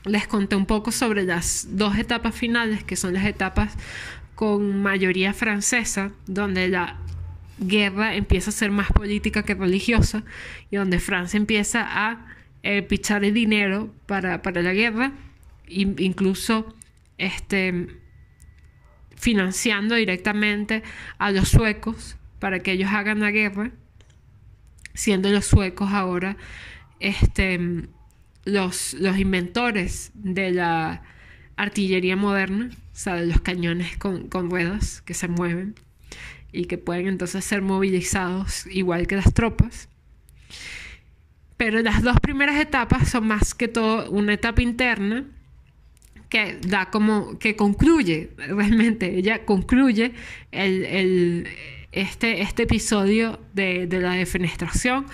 les conté un poco sobre las dos etapas finales, que son las etapas con mayoría francesa, donde la guerra empieza a ser más política que religiosa y donde Francia empieza a eh, pichar el dinero para, la guerra, incluso este, financiando directamente a los suecos para que ellos hagan la guerra, siendo los suecos ahora este, los, los inventores de la artillería moderna, o sea, de los cañones con, con ruedas que se mueven y que pueden entonces ser movilizados igual que las tropas. Pero las dos primeras etapas son más que todo una etapa interna que da como que concluye realmente ella concluye el, este, este episodio de, la defenestración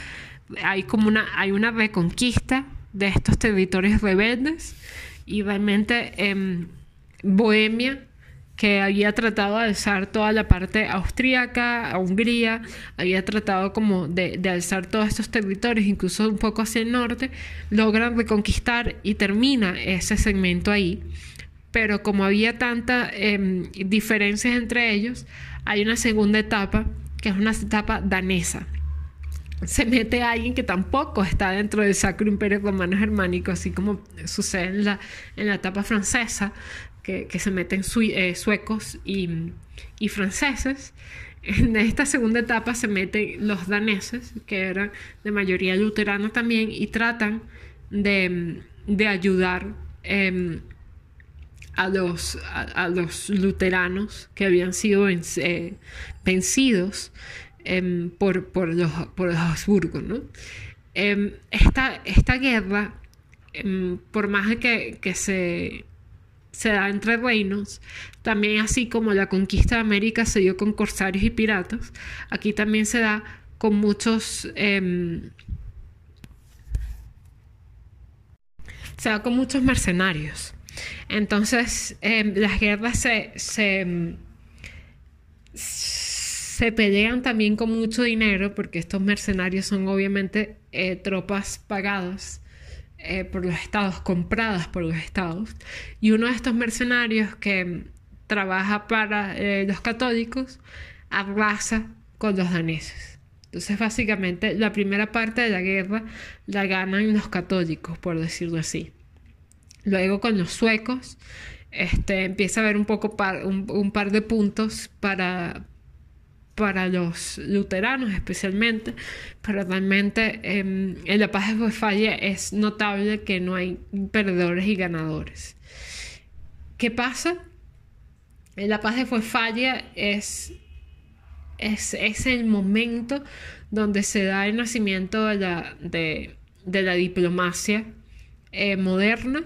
hay como una hay una reconquista de estos territorios rebeldes y realmente en Bohemia que había tratado de alzar toda la parte austríaca, a Hungría, había tratado como de, alzar todos estos territorios, incluso un poco hacia el norte, logran reconquistar y termina ese segmento ahí. Pero como había tantas em, diferencias entre ellos, hay una segunda etapa, que es una etapa danesa. Se mete alguien que tampoco está dentro del Sacro Imperio Romano Germánico, así como sucede en la, en la etapa francesa, que, se meten eh, suecos y, franceses. En esta segunda etapa se meten los daneses, que eran de mayoría luterana también, y tratan de, ayudar em, a, los, a, los luteranos que habían sido eh, vencidos em, por, por, los, por los Habsburgos. Em, esta, esta, guerra, por más que, que se se da entre reinos, también así como la conquista de América se dio con corsarios y piratas, aquí también se da con muchos... Se da con muchos mercenarios. Entonces, las guerras se, se, se, pelean también con mucho dinero, porque estos mercenarios son obviamente eh, tropas pagadas eh, por los estados, compradas por los estados, y uno de estos mercenarios que trabaja para eh, los católicos arrasa con los daneses. Entonces básicamente la primera parte de la guerra la ganan los católicos, por decirlo así. Luego con los suecos este, empieza a haber un, poco un par de puntos para, para los luteranos especialmente, pero realmente em, en la paz de Westfalia es notable que no hay perdedores y ganadores. ¿Qué pasa? En la paz de Westfalia es, es, es, el momento donde se da el nacimiento de la, de, la diplomacia eh, moderna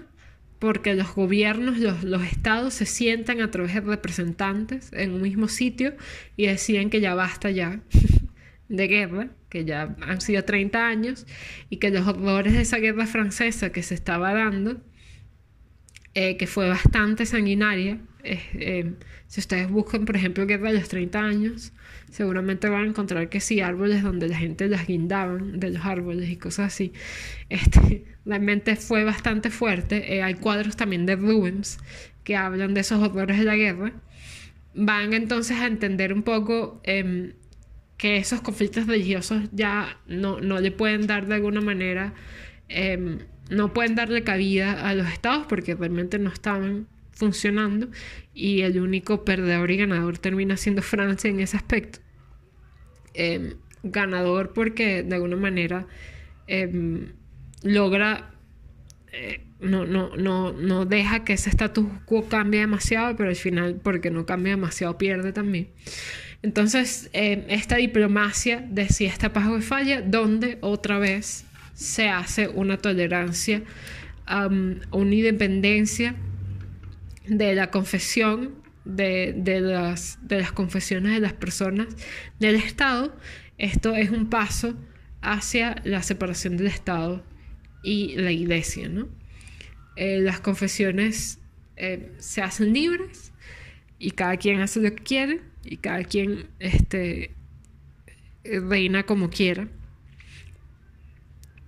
porque los gobiernos, los, estados se sientan a través de representantes en un mismo sitio y deciden que ya basta ya de guerra, que ya han sido 30 años y que los horrores de esa guerra francesa que se estaba dando, eh, que fue bastante sanguinaria, eh, si ustedes buscan, por ejemplo, guerra de los 30 años, seguramente van a encontrar que sí, árboles donde la gente las guindaban de los árboles y cosas así. Este, realmente fue bastante fuerte. Eh, hay cuadros también de Rubens que hablan de esos horrores de la guerra. Van entonces a entender un poco em, que esos conflictos religiosos ya no, no, le pueden dar de alguna manera, em, no pueden darle cabida a los estados porque realmente no estaban funcionando y el único perdedor y ganador termina siendo Francia en ese aspecto. Em, ganador porque de alguna manera logra, eh, no, no, no, no deja que ese status quo cambie demasiado, pero al final, porque no cambia demasiado, pierde también. Entonces, eh, esta diplomacia de si esta paz o falla, donde otra vez se hace una tolerancia, una independencia de la confesión, de, de, las, de las confesiones de las personas del Estado. Esto es un paso hacia la separación del Estado y la iglesia, ¿no? Eh, las confesiones eh, se hacen libres y cada quien hace lo que quiere y cada quien este, reina como quiera,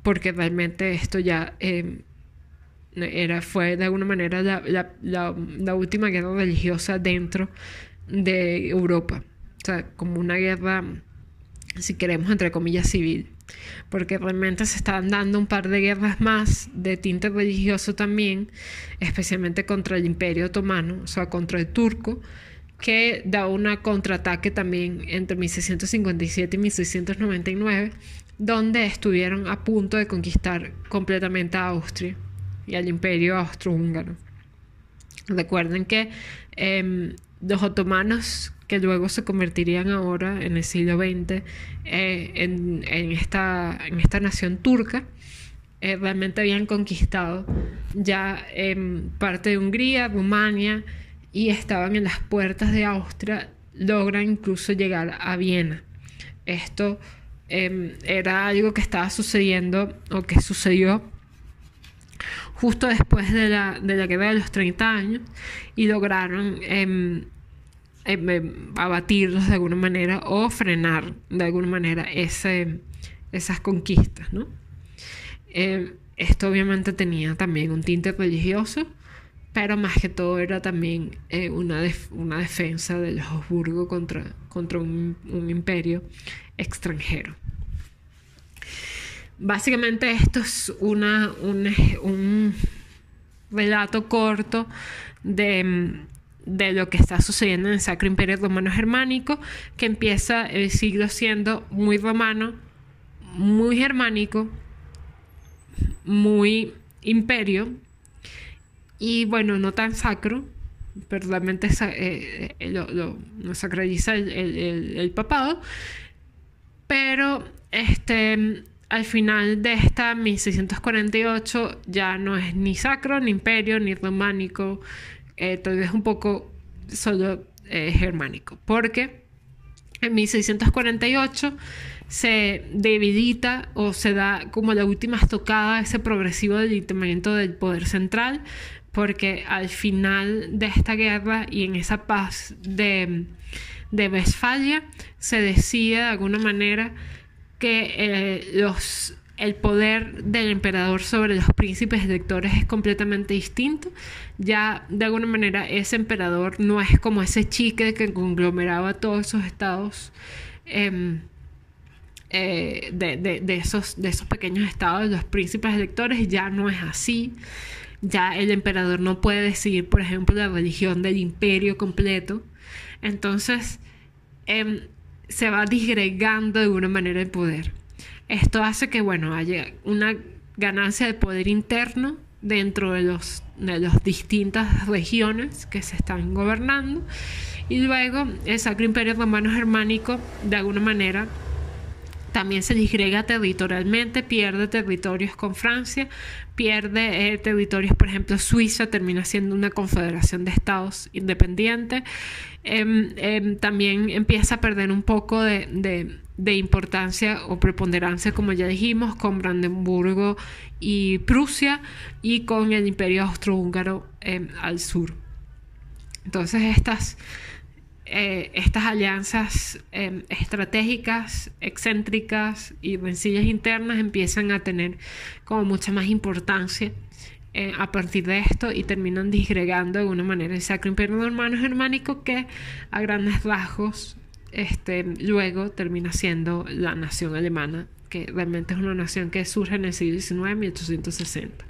porque realmente esto ya em, era, fue de alguna manera la, la última guerra religiosa dentro de Europa, o sea, como una guerra, si queremos, entre comillas, civil. Porque realmente se están dando un par de guerras más de tinte religioso también, especialmente contra el Imperio Otomano, o sea, contra el turco, que da una contraataque también entre 1657 y 1699, donde estuvieron a punto de conquistar completamente a Austria y al imperio austrohúngaro. Recuerden que em, los otomanos, que luego se convertirían ahora en el siglo XX eh, en, esta, en esta nación turca, eh, realmente habían conquistado ya em, parte de Hungría, Rumania, y estaban en las puertas de Austria, logran incluso llegar a Viena. Esto em, era algo que estaba sucediendo o que sucedió justo después de la, de la guerra de los 30 años y lograron em, em, abatirlos de alguna manera o frenar de alguna manera ese, esas conquistas. ¿no? esto obviamente tenía también un tinte religioso pero más que todo era también eh, una, una defensa de los Habsburgo contra, contra un, imperio extranjero. Básicamente esto es una, un, relato corto de, de, lo que está sucediendo en el Sacro Imperio Romano Germánico, que empieza el siglo siendo muy romano, muy germánico, muy imperio, y bueno, no tan sacro, pero realmente eh, eh, lo, sacraliza el, papado, pero este, al final de esta 1648 ya no es ni sacro, ni imperio, ni románico, eh, tal vez un poco solo germánico, porque en 1648 se debilita o se da como la última estocada ese progresivo debilitamiento del poder central, porque al final de esta guerra y en esa paz de, de Westfalia se decía de alguna manera que eh, los, el poder del emperador sobre los príncipes electores es completamente distinto. Ya de alguna manera ese emperador no es como ese chique que conglomeraba todos esos estados. Em, eh, de, de, esos, de esos pequeños estados, los príncipes electores, ya no es así ya el emperador no puede decidir, por ejemplo, la religión del imperio completo. Entonces, em, se va disgregando de alguna manera el poder. Esto hace que, bueno, haya una ganancia de poder interno dentro de, los, de las distintas regiones que se están gobernando. Y luego el Sacro Imperio Romano Germánico, de alguna manera, también se disgrega territorialmente, pierde territorios con Francia, pierde eh, territorios, por ejemplo, Suiza termina siendo una confederación de estados independiente, em, em, también empieza a perder un poco de, importancia o preponderancia, como ya dijimos, con Brandenburgo y Prusia y con el imperio austrohúngaro em, al sur. Entonces estas eh, estas alianzas em, estratégicas, excéntricas y rencillas internas empiezan a tener como mucha más importancia eh, a partir de esto y terminan disgregando de alguna manera el Sacro Imperio. Romano Germánico que a grandes rasgos este, luego termina siendo la nación alemana, que realmente es una nación que surge en el siglo XIX, 1860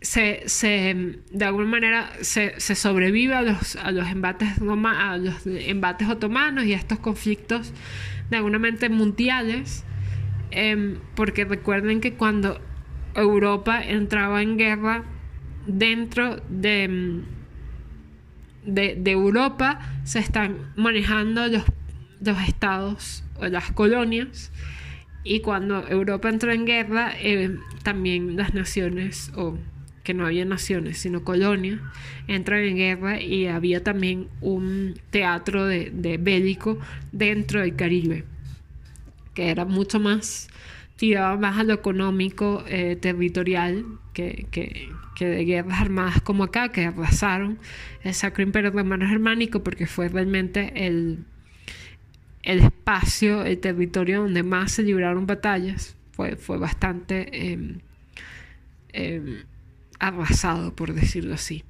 se, se, de alguna manera se, se sobrevive a los, a los, embates a los embates otomanos y a estos conflictos de alguna manera mundiales, em, porque recuerden que cuando Europa entraba en guerra dentro de, de, de Europa se están manejando los, los estados o las colonias y cuando Europa entró en guerra, eh, también las naciones que no había naciones, sino colonias, entran en guerra y había también un teatro de, bélico dentro del Caribe, que era mucho más, tiraba más a lo económico, eh, territorial, que, que, de guerras armadas como acá, que arrasaron el Sacro Imperio Romano Germánico, porque fue realmente el, el espacio, el territorio donde más se libraron batallas. Fue, fue bastante... Em, em, arrasado, por decirlo así.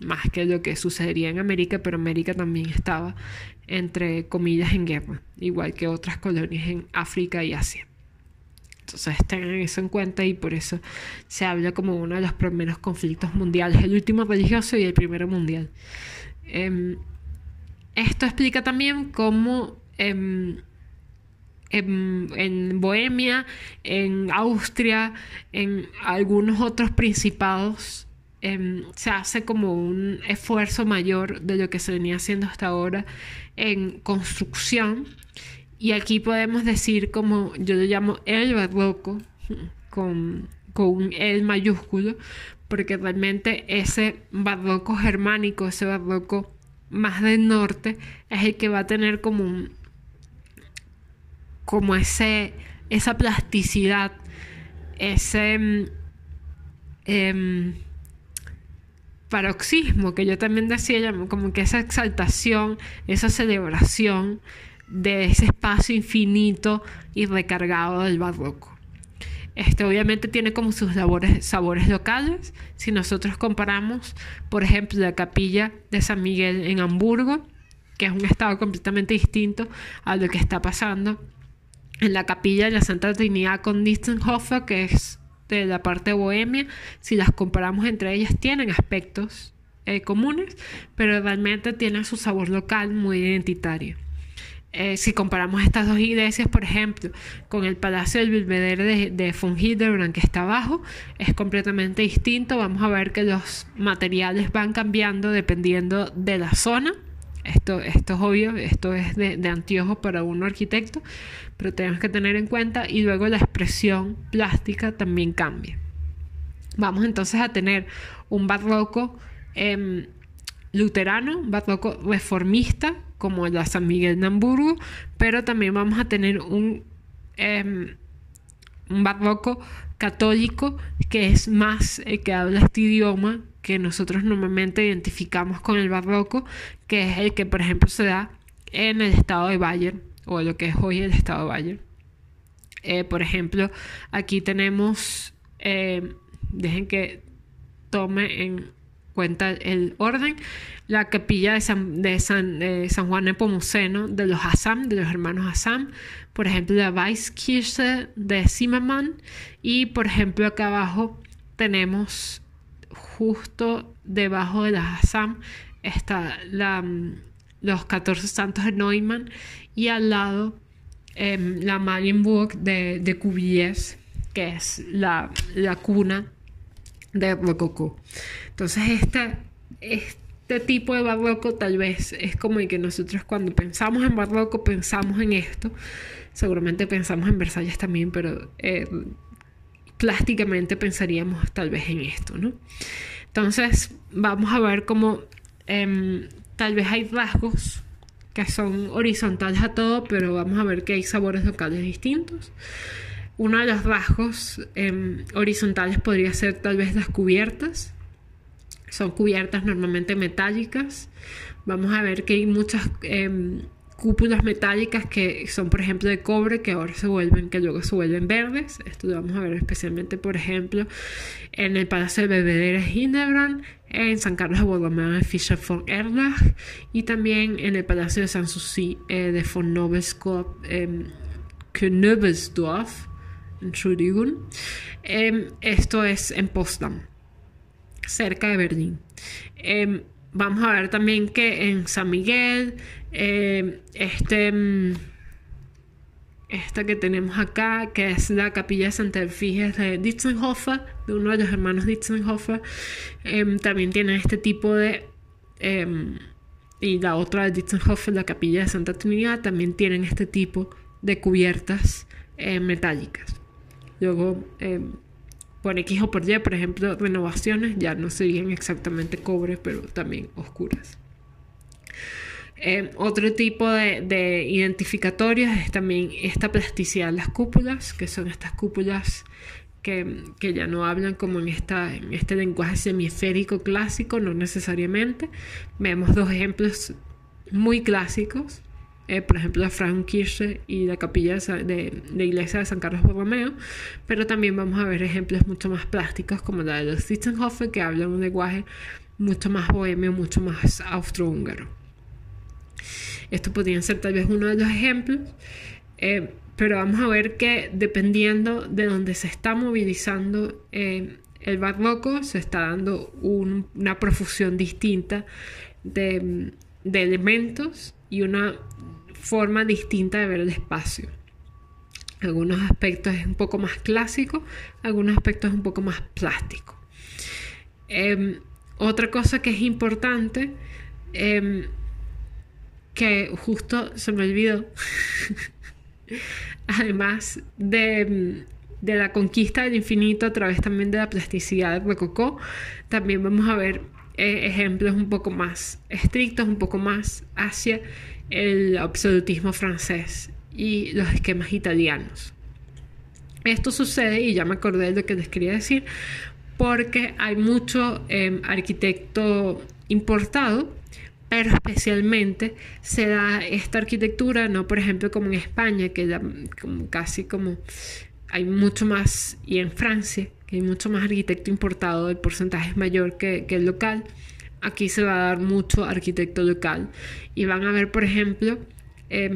Más que lo que sucedería en América, pero América también estaba, entre comillas, en guerra, igual que otras colonias en África y Asia. Entonces tengan eso en cuenta y por eso se habla como uno de los primeros conflictos mundiales, el último religioso y el primero mundial. Em, esto explica también cómo em, em, en, Bohemia, en Austria, en algunos otros principados, se hace como un esfuerzo mayor de lo que se venía haciendo hasta ahora en construcción. Y aquí podemos decir como yo lo llamo el barroco, con, con un el mayúsculo, porque realmente ese barroco germánico, ese barroco más del norte, es el que va a tener como un, como ese, esa plasticidad, ese eh, paroxismo que yo también decía, como que esa exaltación, esa celebración de ese espacio infinito y recargado del barroco. Este obviamente tiene como sus sabores locales. Si nosotros comparamos, por ejemplo, la capilla de San Miguel en Hamburgo, que es un estado completamente distinto a lo que está pasando en la capilla de la Santa Trinidad con Distenhofer, que es de la parte Bohemia, si las comparamos entre ellas, tienen aspectos eh, comunes, pero realmente tienen su sabor local muy identitario. Eh, si comparamos estas dos iglesias, por ejemplo, con el Palacio del Belvedere de, de von Hildebrand que está abajo, es completamente distinto. Vamos a ver que los materiales van cambiando dependiendo de la zona. Esto, esto es obvio, esto es de, de anteojo para un arquitecto, pero tenemos que tener en cuenta y luego la expresión plástica también cambia. Vamos entonces a tener un barroco eh, luterano, barroco reformista, como la San Miguel de Hamburgo, pero también vamos a tener un, em, un barroco católico que es más el que habla este idioma que nosotros normalmente identificamos con el barroco, que es el que por ejemplo se da en el estado de Bayern o lo que es hoy el estado de Bayern. Eh, por ejemplo, aquí tenemos, eh, dejen que tome en cuenta el orden, la capilla de San, de San, San Juan Nepomuceno de los Assam, de los hermanos Assam, por ejemplo la Weiskirche de Zimmermann y por ejemplo acá abajo tenemos justo debajo de las Assam está la, los 14 santos de Neumann y al lado em, la Marienburg de, de que es la, la cuna de Rococó. Entonces, este, este tipo de barroco tal vez es como el que nosotros cuando pensamos en barroco pensamos en esto. Seguramente pensamos en Versalles también, pero eh, plásticamente pensaríamos tal vez en esto, ¿no? Entonces, vamos a ver cómo em, tal vez hay rasgos que son horizontales a todo, pero vamos a ver que hay sabores locales distintos. Uno de los rasgos em, horizontales podría ser tal vez las cubiertas. Son cubiertas normalmente metálicas. Vamos a ver que hay muchas em, cúpulas metálicas que son, por ejemplo, de cobre, que ahora se vuelven, que luego se vuelven verdes. Esto lo vamos a ver especialmente, por ejemplo, en el Palacio de Belvedere Hildebrand, en San Carlos de Borromeo de Fischer von Erlach y también en el Palacio de Sanssouci eh, de von Nobelskop, eh, Entschuldigung. Em, esto es en Potsdam, cerca de Berlín. Em, vamos a ver también que en San Miguel, em, este, esta que tenemos acá, que es la capilla de Santa Efigie de Dietzenhofer, de uno de los hermanos Dietzenhofer, también tiene este tipo de... y la otra de Dietzenhofer, la capilla de Santa Trinidad, también tienen este tipo de cubiertas eh, metálicas. Luego, eh, por X o por Y, por ejemplo, renovaciones ya no serían exactamente cobre, pero también oscuras. Eh, otro tipo de, de, identificatorios es también esta plasticidad de las cúpulas, que son estas cúpulas que, que, ya no hablan como en, esta, en este lenguaje semisférico clásico, no necesariamente. Vemos dos ejemplos muy clásicos eh, por ejemplo, la Frauenkirche y la capilla de, la iglesia de San Carlos Borromeo, pero también vamos a ver ejemplos mucho más plásticos como la de los Sitzenhofer, que hablan un lenguaje mucho más bohemio, mucho más austrohúngaro. Esto podría ser tal vez uno de los ejemplos. Eh, pero vamos a ver que dependiendo de donde se está movilizando eh, el barroco, se está dando una profusión distinta de, elementos y una forma distinta de ver el espacio. Algunos aspectos es un poco más clásico, algunos aspectos es un poco más plástico. Em, otra cosa que es importante, em, que justo se me olvidó, además de, de, la conquista del infinito a través también de la plasticidad de Rococó, también vamos a ver eh, ejemplos un poco más estrictos, un poco más hacia el absolutismo francés y los esquemas italianos. Esto sucede, y ya me acordé de lo que les quería decir, porque hay mucho em, arquitecto importado, pero especialmente se da esta arquitectura, no por ejemplo como en España, que casi como hay mucho más, y en Francia, que hay mucho más arquitecto importado, el porcentaje es mayor que, que el local. Aquí se va a dar mucho arquitecto local y van a ver, por ejemplo,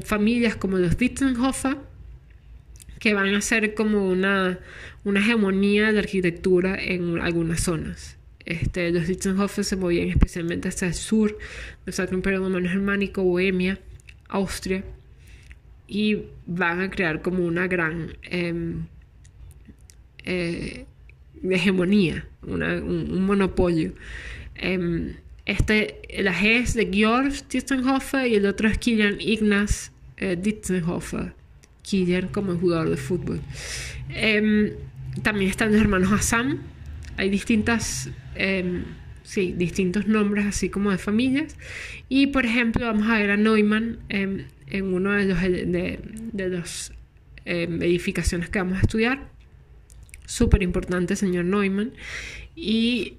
familias como los Dietzenhofer, que van a ser como una, una hegemonía de arquitectura en algunas zonas. Este, los Dietzenhofer se movían especialmente hacia el sur del Sacro Imperio Romano Germánico, Bohemia, Austria, y van a crear como una gran em, eh, hegemonía, un, monopolio. Em, este, la G es de Georg Dietzenhofer y el otro es Kilian Ignaz eh, Dietzenhofer. Kilian como jugador de fútbol. Em, también están los hermanos Assam. Hay distintas, em, sí, distintos nombres así como de familias. Y por ejemplo vamos a ver a Neumann em, en uno de los, de, de los edificaciones que vamos a estudiar. Súper importante, señor Neumann. Y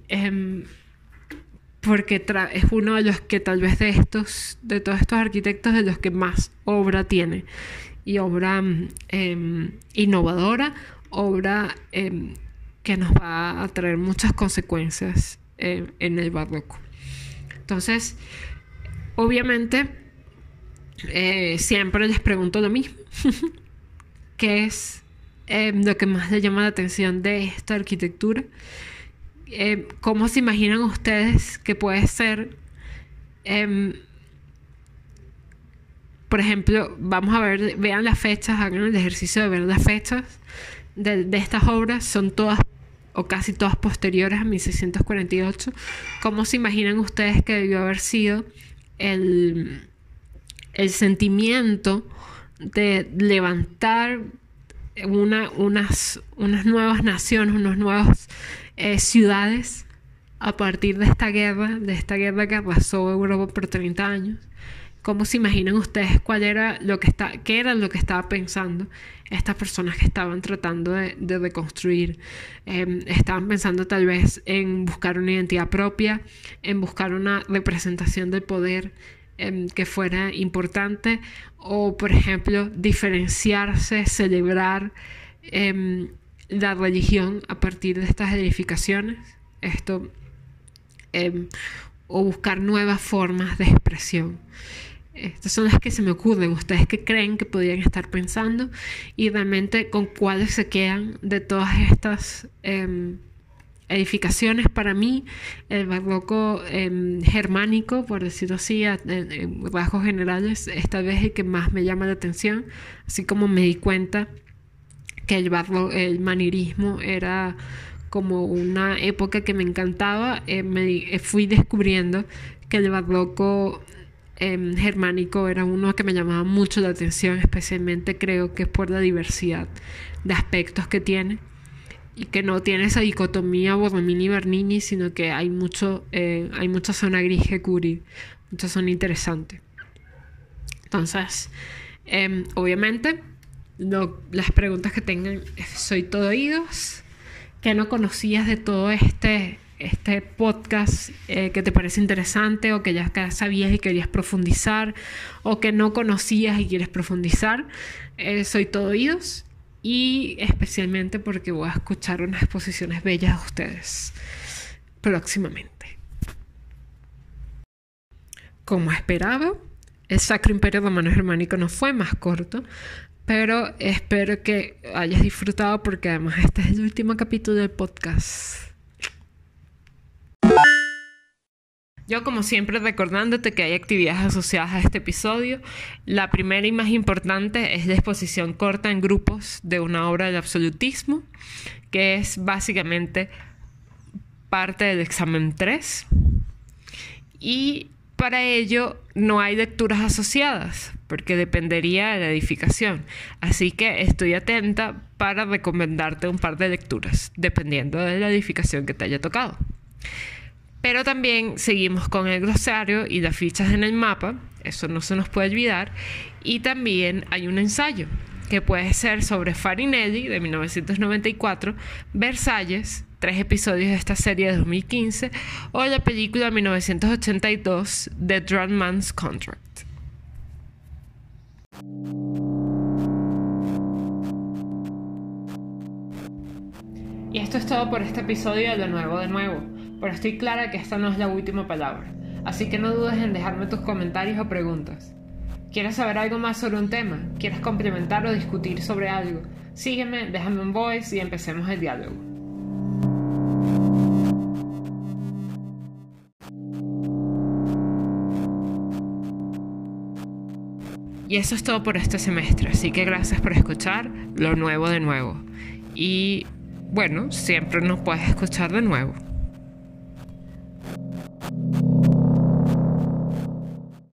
porque es uno de los que tal vez de estos, de todos estos arquitectos, de los que más obra tiene. Y obra em, innovadora, obra em, que nos va a traer muchas consecuencias em, en el barroco. Entonces, obviamente, eh, siempre les pregunto lo mismo. ¿Qué es lo que más le llama la atención de esta arquitectura? Eh, ¿cómo se imaginan ustedes que puede ser? Em, por ejemplo, vamos a ver, vean las fechas, hagan el ejercicio de ver las fechas de, estas obras, son todas o casi todas posteriores a 1648. ¿Cómo se imaginan ustedes que debió haber sido el, el sentimiento de levantar una, unas, unas nuevas naciones, unos nuevos eh, ciudades a partir de esta guerra, de esta guerra que arrasó Europa por 30 años. ¿Cómo se imaginan ustedes cuál era lo que está, qué era lo que estaba pensando estas personas que estaban tratando de, reconstruir? Em, estaban pensando tal vez en buscar una identidad propia, en buscar una representación del poder em, que fuera importante, o por ejemplo diferenciarse, celebrar em, la religión a partir de estas edificaciones, esto, o buscar nuevas formas de expresión. Estas son las que se me ocurren. Ustedes que creen que podrían estar pensando y realmente con cuáles se quedan de todas estas em, edificaciones. Para mí, el barroco em, germánico, por decirlo así, en, rasgos generales, esta vez el que más me llama la atención, así como me di cuenta que el, barro, el manierismo era como una época que me encantaba, eh, me, eh, fui descubriendo que el barroco em, germánico era uno que me llamaba mucho la atención, especialmente creo que es por la diversidad de aspectos que tiene y que no tiene esa dicotomía Borromini Bernini, sino que hay mucho, eh, hay mucha zona gris que cubrir, mucha zona interesante. Entonces, em, obviamente, las preguntas que tengan, soy todo oídos. ¿Qué no conocías de todo este, este podcast eh, que te parece interesante o que ya sabías y querías profundizar o que no conocías y quieres profundizar? Eh, soy todo oídos y especialmente porque voy a escuchar unas exposiciones bellas de ustedes próximamente. Como esperaba, el Sacro Imperio Romano Germánico no fue más corto, Pero espero que hayas disfrutado porque además este es el último capítulo del podcast. Yo como siempre recordándote que hay actividades asociadas a este episodio. La primera y más importante es la exposición corta en grupos de una obra del absolutismo, que es básicamente parte del examen 3. Y para ello no hay lecturas asociadas, porque dependería de la edificación. Así que estoy atenta para recomendarte un par de lecturas, dependiendo de la edificación que te haya tocado. Pero también seguimos con el glosario y las fichas en el mapa, eso no se nos puede olvidar. Y también hay un ensayo que puede ser sobre Farinelli de 1994, Versalles, tres episodios de esta serie de 2015, o la película de 1982, The Drunk Man's Contract. Y esto es todo por este episodio de De Nuevo de Nuevo pero estoy clara que esta no es la última palabra, así que no dudes en dejarme tus comentarios o preguntas. ¿Quieres saber algo más sobre un tema? ¿Quieres complementar o discutir sobre algo? Sígueme, déjame un voice y empecemos el diálogo. Y eso es todo por este semestre, así que gracias por escuchar lo nuevo de nuevo. Y bueno, siempre nos puedes escuchar de nuevo.